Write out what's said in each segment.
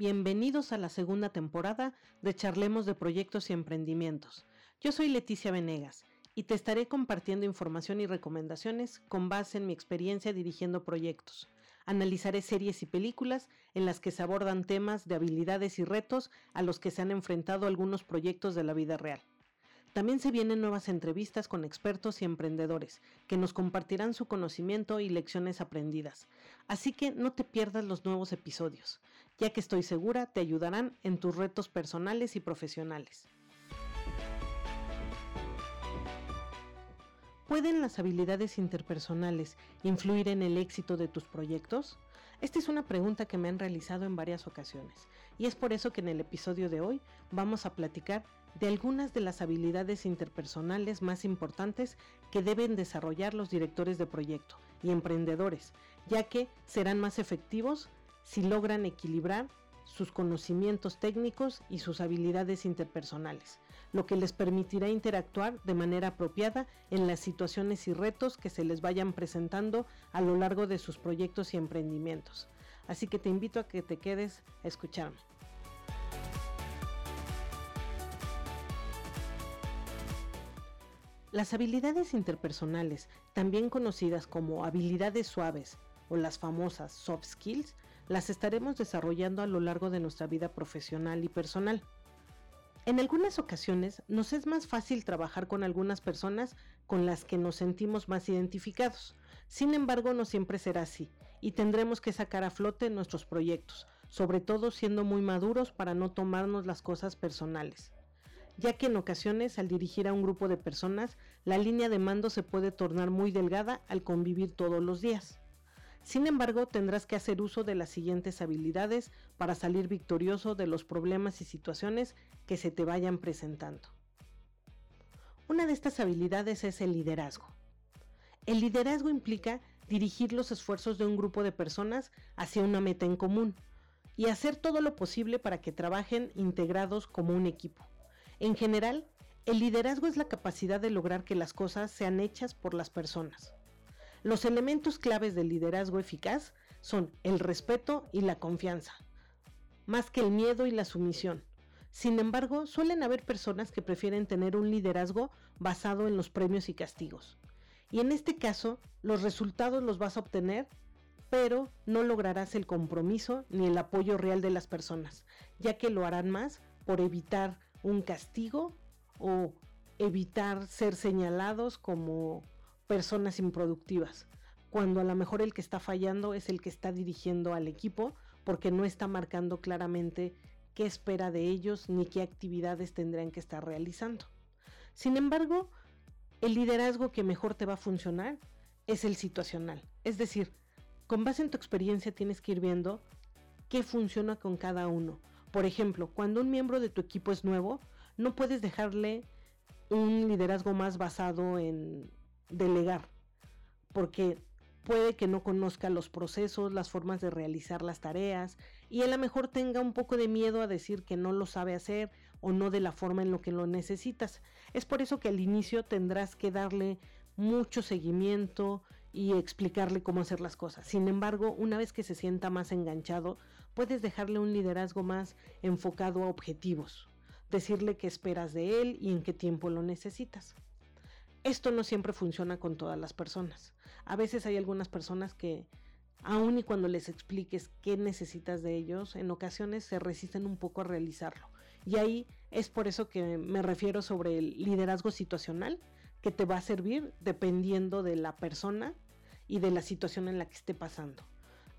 Bienvenidos a la segunda temporada de Charlemos de Proyectos y Emprendimientos. Yo soy Leticia Venegas y te estaré compartiendo información y recomendaciones con base en mi experiencia dirigiendo proyectos. Analizaré series y películas en las que se abordan temas de habilidades y retos a los que se han enfrentado algunos proyectos de la vida real. También se vienen nuevas entrevistas con expertos y emprendedores que nos compartirán su conocimiento y lecciones aprendidas. Así que no te pierdas los nuevos episodios, ya que estoy segura te ayudarán en tus retos personales y profesionales. ¿Pueden las habilidades interpersonales influir en el éxito de tus proyectos? Esta es una pregunta que me han realizado en varias ocasiones y es por eso que en el episodio de hoy vamos a platicar de algunas de las habilidades interpersonales más importantes que deben desarrollar los directores de proyecto y emprendedores, ya que serán más efectivos si logran equilibrar sus conocimientos técnicos y sus habilidades interpersonales, lo que les permitirá interactuar de manera apropiada en las situaciones y retos que se les vayan presentando a lo largo de sus proyectos y emprendimientos. Así que te invito a que te quedes a escucharme. Las habilidades interpersonales, también conocidas como habilidades suaves o las famosas soft skills, las estaremos desarrollando a lo largo de nuestra vida profesional y personal. En algunas ocasiones nos es más fácil trabajar con algunas personas con las que nos sentimos más identificados. Sin embargo, no siempre será así y tendremos que sacar a flote nuestros proyectos, sobre todo siendo muy maduros para no tomarnos las cosas personales ya que en ocasiones al dirigir a un grupo de personas, la línea de mando se puede tornar muy delgada al convivir todos los días. Sin embargo, tendrás que hacer uso de las siguientes habilidades para salir victorioso de los problemas y situaciones que se te vayan presentando. Una de estas habilidades es el liderazgo. El liderazgo implica dirigir los esfuerzos de un grupo de personas hacia una meta en común y hacer todo lo posible para que trabajen integrados como un equipo. En general, el liderazgo es la capacidad de lograr que las cosas sean hechas por las personas. Los elementos claves del liderazgo eficaz son el respeto y la confianza, más que el miedo y la sumisión. Sin embargo, suelen haber personas que prefieren tener un liderazgo basado en los premios y castigos. Y en este caso, los resultados los vas a obtener, pero no lograrás el compromiso ni el apoyo real de las personas, ya que lo harán más por evitar un castigo o evitar ser señalados como personas improductivas, cuando a lo mejor el que está fallando es el que está dirigiendo al equipo porque no está marcando claramente qué espera de ellos ni qué actividades tendrán que estar realizando. Sin embargo, el liderazgo que mejor te va a funcionar es el situacional, es decir, con base en tu experiencia tienes que ir viendo qué funciona con cada uno, por ejemplo, cuando un miembro de tu equipo es nuevo, no puedes dejarle un liderazgo más basado en delegar, porque puede que no conozca los procesos, las formas de realizar las tareas y a lo mejor tenga un poco de miedo a decir que no lo sabe hacer o no de la forma en lo que lo necesitas. Es por eso que al inicio tendrás que darle mucho seguimiento y explicarle cómo hacer las cosas. Sin embargo, una vez que se sienta más enganchado, puedes dejarle un liderazgo más enfocado a objetivos, decirle qué esperas de él y en qué tiempo lo necesitas. Esto no siempre funciona con todas las personas. A veces hay algunas personas que, aun y cuando les expliques qué necesitas de ellos, en ocasiones se resisten un poco a realizarlo. Y ahí es por eso que me refiero sobre el liderazgo situacional, que te va a servir dependiendo de la persona y de la situación en la que esté pasando.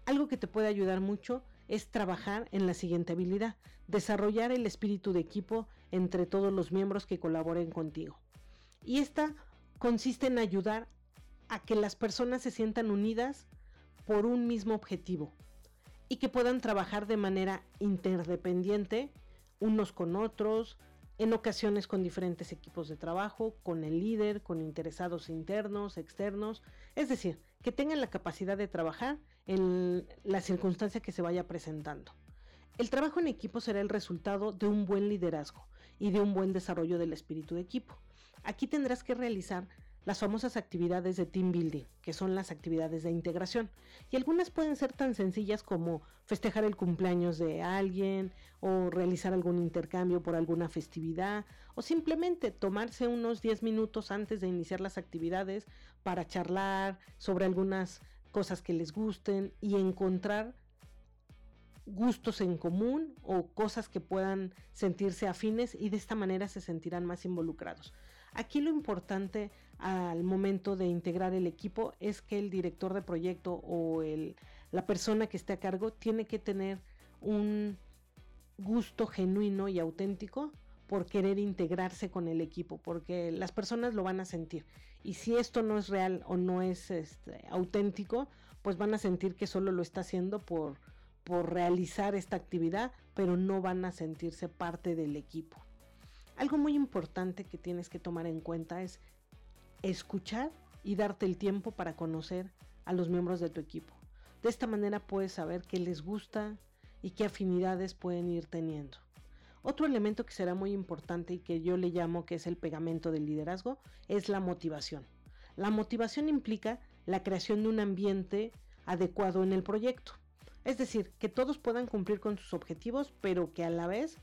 Algo que te puede ayudar mucho es trabajar en la siguiente habilidad, desarrollar el espíritu de equipo entre todos los miembros que colaboren contigo. Y esta consiste en ayudar a que las personas se sientan unidas por un mismo objetivo y que puedan trabajar de manera interdependiente unos con otros, en ocasiones con diferentes equipos de trabajo, con el líder, con interesados internos, externos, es decir, que tengan la capacidad de trabajar en la circunstancia que se vaya presentando. El trabajo en equipo será el resultado de un buen liderazgo y de un buen desarrollo del espíritu de equipo. Aquí tendrás que realizar las famosas actividades de team building, que son las actividades de integración. Y algunas pueden ser tan sencillas como festejar el cumpleaños de alguien o realizar algún intercambio por alguna festividad o simplemente tomarse unos 10 minutos antes de iniciar las actividades para charlar sobre algunas cosas que les gusten y encontrar gustos en común o cosas que puedan sentirse afines y de esta manera se sentirán más involucrados. Aquí lo importante al momento de integrar el equipo es que el director de proyecto o el, la persona que esté a cargo tiene que tener un gusto genuino y auténtico por querer integrarse con el equipo, porque las personas lo van a sentir. Y si esto no es real o no es este, auténtico, pues van a sentir que solo lo está haciendo por, por realizar esta actividad, pero no van a sentirse parte del equipo. Algo muy importante que tienes que tomar en cuenta es escuchar y darte el tiempo para conocer a los miembros de tu equipo. De esta manera puedes saber qué les gusta y qué afinidades pueden ir teniendo. Otro elemento que será muy importante y que yo le llamo que es el pegamento del liderazgo es la motivación. La motivación implica la creación de un ambiente adecuado en el proyecto. Es decir, que todos puedan cumplir con sus objetivos, pero que a la vez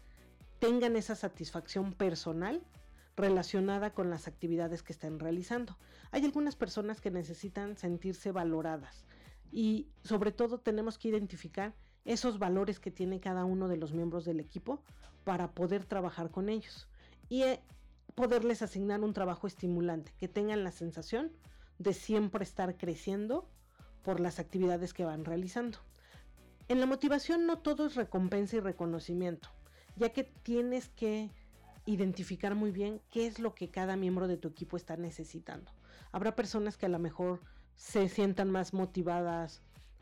tengan esa satisfacción personal relacionada con las actividades que están realizando. Hay algunas personas que necesitan sentirse valoradas y sobre todo tenemos que identificar esos valores que tiene cada uno de los miembros del equipo para poder trabajar con ellos y eh, poderles asignar un trabajo estimulante, que tengan la sensación de siempre estar creciendo por las actividades que van realizando. En la motivación no todo es recompensa y reconocimiento, ya que tienes que identificar muy bien qué es lo que cada miembro de tu equipo está necesitando. Habrá personas que a lo mejor se sientan más motivadas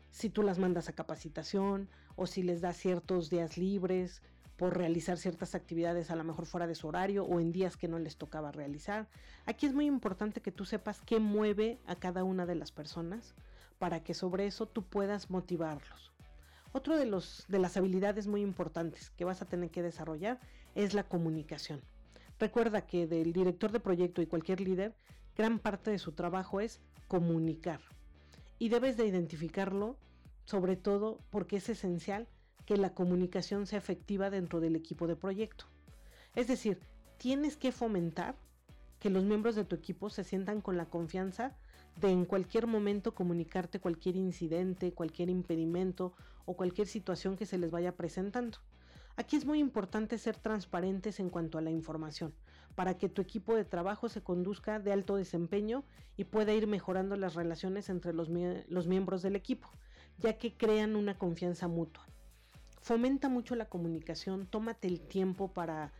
si tú las mandas a capacitación o si les das ciertos días libres por realizar ciertas actividades a lo mejor fuera de su horario o en días que no les tocaba realizar. Aquí es muy importante que tú sepas qué mueve a cada una de las personas para que sobre eso tú puedas motivarlos. Otro de, los, de las habilidades muy importantes que vas a tener que desarrollar es la comunicación. Recuerda que del director de proyecto y cualquier líder, gran parte de su trabajo es comunicar. Y debes de identificarlo sobre todo porque es esencial que la comunicación sea efectiva dentro del equipo de proyecto. Es decir, tienes que fomentar que los miembros de tu equipo se sientan con la confianza de en cualquier momento comunicarte cualquier incidente, cualquier impedimento o cualquier situación que se les vaya presentando. Aquí es muy importante ser transparentes en cuanto a la información, para que tu equipo de trabajo se conduzca de alto desempeño y pueda ir mejorando las relaciones entre los, miembros del equipo, ya que crean una confianza mutua. Fomenta mucho la comunicación, tómate el tiempo para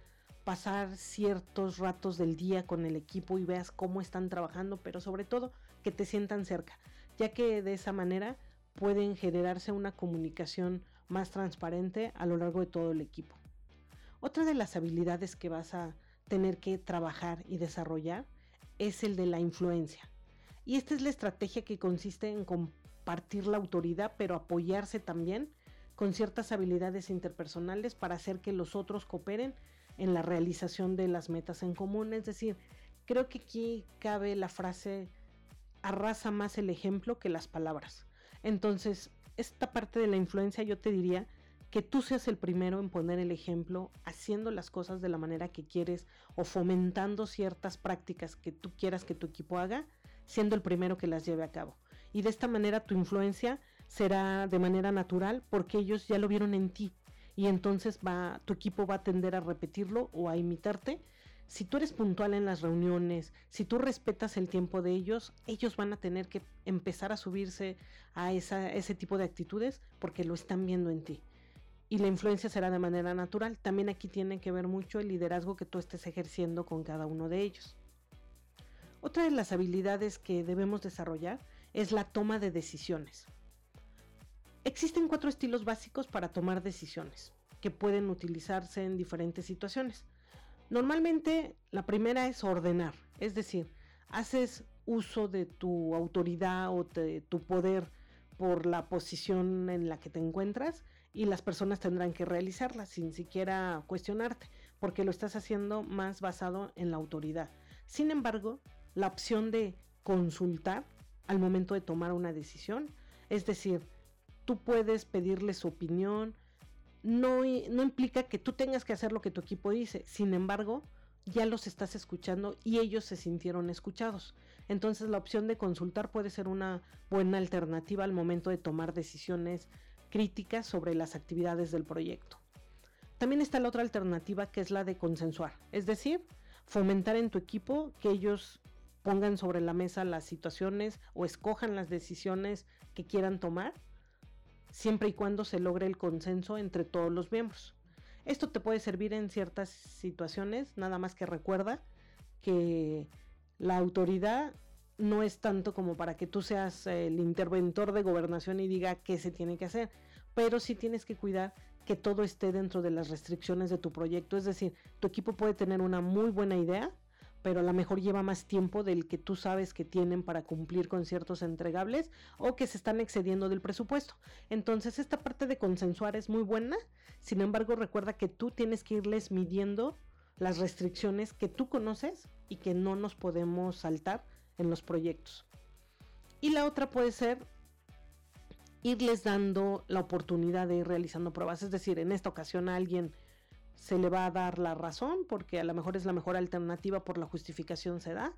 pasar ciertos ratos del día con el equipo y veas cómo están trabajando, pero sobre todo que te sientan cerca, ya que de esa manera pueden generarse una comunicación más transparente a lo largo de todo el equipo. Otra de las habilidades que vas a tener que trabajar y desarrollar es el de la influencia. Y esta es la estrategia que consiste en compartir la autoridad, pero apoyarse también con ciertas habilidades interpersonales para hacer que los otros cooperen en la realización de las metas en común. Es decir, creo que aquí cabe la frase arrasa más el ejemplo que las palabras. Entonces, esta parte de la influencia yo te diría que tú seas el primero en poner el ejemplo, haciendo las cosas de la manera que quieres o fomentando ciertas prácticas que tú quieras que tu equipo haga, siendo el primero que las lleve a cabo. Y de esta manera tu influencia será de manera natural porque ellos ya lo vieron en ti y entonces va, tu equipo va a tender a repetirlo o a imitarte. Si tú eres puntual en las reuniones, si tú respetas el tiempo de ellos, ellos van a tener que empezar a subirse a ese tipo de actitudes porque lo están viendo en ti. Y la influencia será de manera natural. También aquí tiene que ver mucho el liderazgo que tú estés ejerciendo con cada uno de ellos. Otra de las habilidades que debemos desarrollar es la toma de decisiones. Existen cuatro estilos básicos para tomar decisiones que pueden utilizarse en diferentes situaciones. Normalmente la primera es ordenar, es decir, haces uso de tu autoridad o de tu poder por la posición en la que te encuentras y las personas tendrán que realizarla sin siquiera cuestionarte, porque lo estás haciendo más basado en la autoridad. Sin embargo, la opción de consultar al momento de tomar una decisión. Es decir, tú puedes pedirle su opinión. No, no implica que tú tengas que hacer lo que tu equipo dice. Sin embargo, ya los estás escuchando y ellos se sintieron escuchados. Entonces la opción de consultar puede ser una buena alternativa al momento de tomar decisiones críticas sobre las actividades del proyecto. También está la otra alternativa que es la de consensuar, es decir, fomentar en tu equipo que ellos pongan sobre la mesa las situaciones o escojan las decisiones que quieran tomar, siempre y cuando se logre el consenso entre todos los miembros. Esto te puede servir en ciertas situaciones, nada más que recuerda que la autoridad no es tanto como para que tú seas el interventor de gobernación y diga qué se tiene que hacer, pero sí tienes que cuidar que todo esté dentro de las restricciones de tu proyecto. Es decir, tu equipo puede tener una muy buena idea, pero a lo mejor lleva más tiempo del que tú sabes que tienen para cumplir con ciertos entregables o que se están excediendo del presupuesto. Entonces, esta parte de consensuar es muy buena, sin embargo, recuerda que tú tienes que irles midiendo las restricciones que tú conoces y que no nos podemos saltar en los proyectos. Y la otra puede ser irles dando la oportunidad de ir realizando pruebas. Es decir, en esta ocasión a alguien se le va a dar la razón porque a lo mejor es la mejor alternativa por la justificación se da,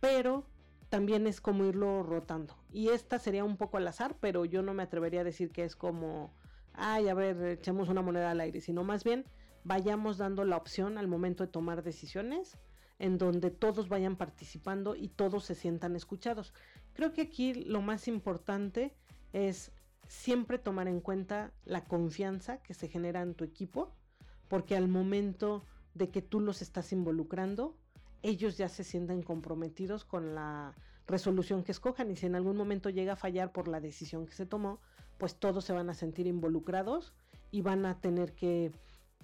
pero también es como irlo rotando. Y esta sería un poco al azar, pero yo no me atrevería a decir que es como, ay, a ver, echemos una moneda al aire, sino más bien vayamos dando la opción al momento de tomar decisiones en donde todos vayan participando y todos se sientan escuchados. Creo que aquí lo más importante es siempre tomar en cuenta la confianza que se genera en tu equipo, porque al momento de que tú los estás involucrando, ellos ya se sienten comprometidos con la resolución que escojan y si en algún momento llega a fallar por la decisión que se tomó, pues todos se van a sentir involucrados y van a tener que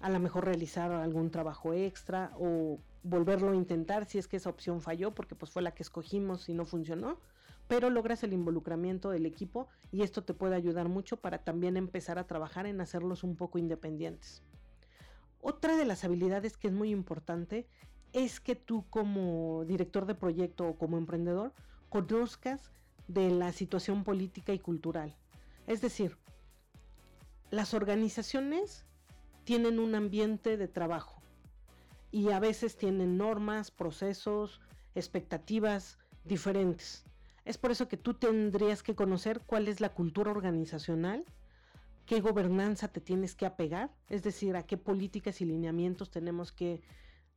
a lo mejor realizar algún trabajo extra o volverlo a intentar si es que esa opción falló porque pues fue la que escogimos y no funcionó pero logras el involucramiento del equipo y esto te puede ayudar mucho para también empezar a trabajar en hacerlos un poco independientes. Otra de las habilidades que es muy importante es que tú como director de proyecto o como emprendedor conozcas la situación política y cultural. Es decir, las organizaciones tienen un ambiente de trabajo y a veces tienen normas, procesos, expectativas diferentes. Es por eso que tú tendrías que conocer cuál es la cultura organizacional, qué gobernanza te tienes que apegar, es decir, a qué políticas y lineamientos tenemos que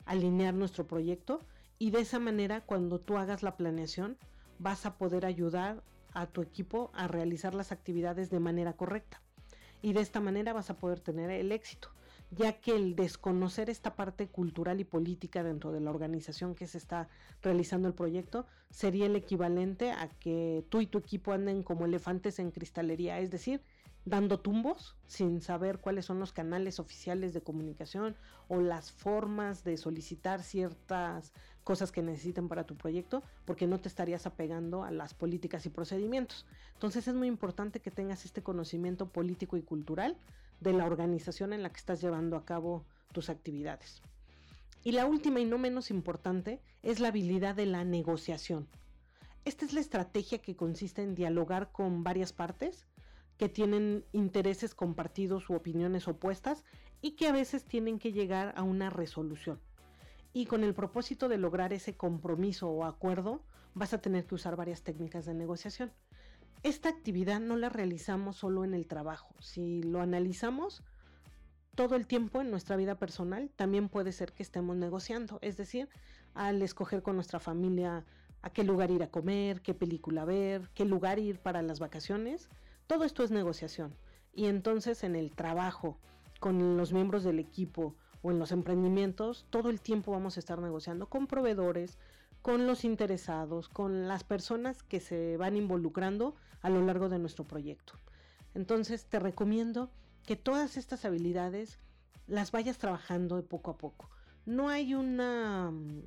alinear nuestro proyecto y de esa manera cuando tú hagas la planeación vas a poder ayudar a tu equipo a realizar las actividades de manera correcta. Y de esta manera vas a poder tener el éxito ya que el desconocer esta parte cultural y política dentro de la organización que se está realizando el proyecto sería el equivalente a que tú y tu equipo anden como elefantes en cristalería, es decir, dando tumbos sin saber cuáles son los canales oficiales de comunicación o las formas de solicitar ciertas cosas que necesiten para tu proyecto, porque no te estarías apegando a las políticas y procedimientos. Entonces es muy importante que tengas este conocimiento político y cultural de la organización en la que estás llevando a cabo tus actividades. Y la última y no menos importante es la habilidad de la negociación. Esta es la estrategia que consiste en dialogar con varias partes que tienen intereses compartidos u opiniones opuestas y que a veces tienen que llegar a una resolución. Y con el propósito de lograr ese compromiso o acuerdo, vas a tener que usar varias técnicas de negociación. Esta actividad no la realizamos solo en el trabajo. Si lo analizamos todo el tiempo en nuestra vida personal, también puede ser que estemos negociando. Es decir, al escoger con nuestra familia a qué lugar ir a comer, qué película ver, qué lugar ir para las vacaciones, todo esto es negociación. Y entonces en el trabajo, con los miembros del equipo o en los emprendimientos, todo el tiempo vamos a estar negociando con proveedores, con los interesados, con las personas que se van involucrando a lo largo de nuestro proyecto. Entonces te recomiendo que todas estas habilidades las vayas trabajando poco a poco. No hay una mm,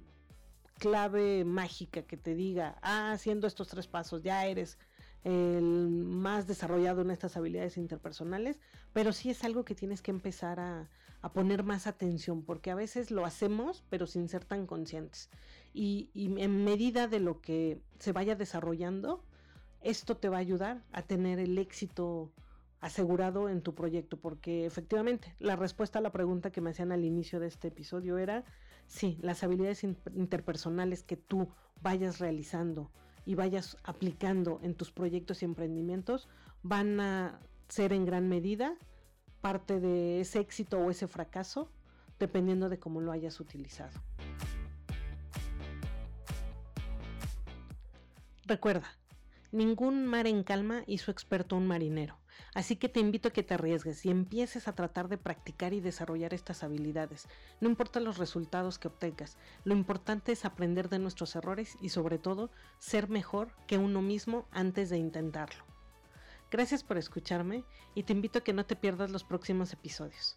clave mágica que te diga, ah, haciendo estos tres pasos ya eres el más desarrollado en estas habilidades interpersonales, pero sí es algo que tienes que empezar a, a poner más atención, porque a veces lo hacemos, pero sin ser tan conscientes. Y, y en medida de lo que se vaya desarrollando, esto te va a ayudar a tener el éxito asegurado en tu proyecto, porque efectivamente la respuesta a la pregunta que me hacían al inicio de este episodio era, sí, las habilidades interpersonales que tú vayas realizando y vayas aplicando en tus proyectos y emprendimientos van a ser en gran medida parte de ese éxito o ese fracaso, dependiendo de cómo lo hayas utilizado. Recuerda, ningún mar en calma hizo experto un marinero. Así que te invito a que te arriesgues y empieces a tratar de practicar y desarrollar estas habilidades. No importa los resultados que obtengas, lo importante es aprender de nuestros errores y sobre todo ser mejor que uno mismo antes de intentarlo. Gracias por escucharme y te invito a que no te pierdas los próximos episodios.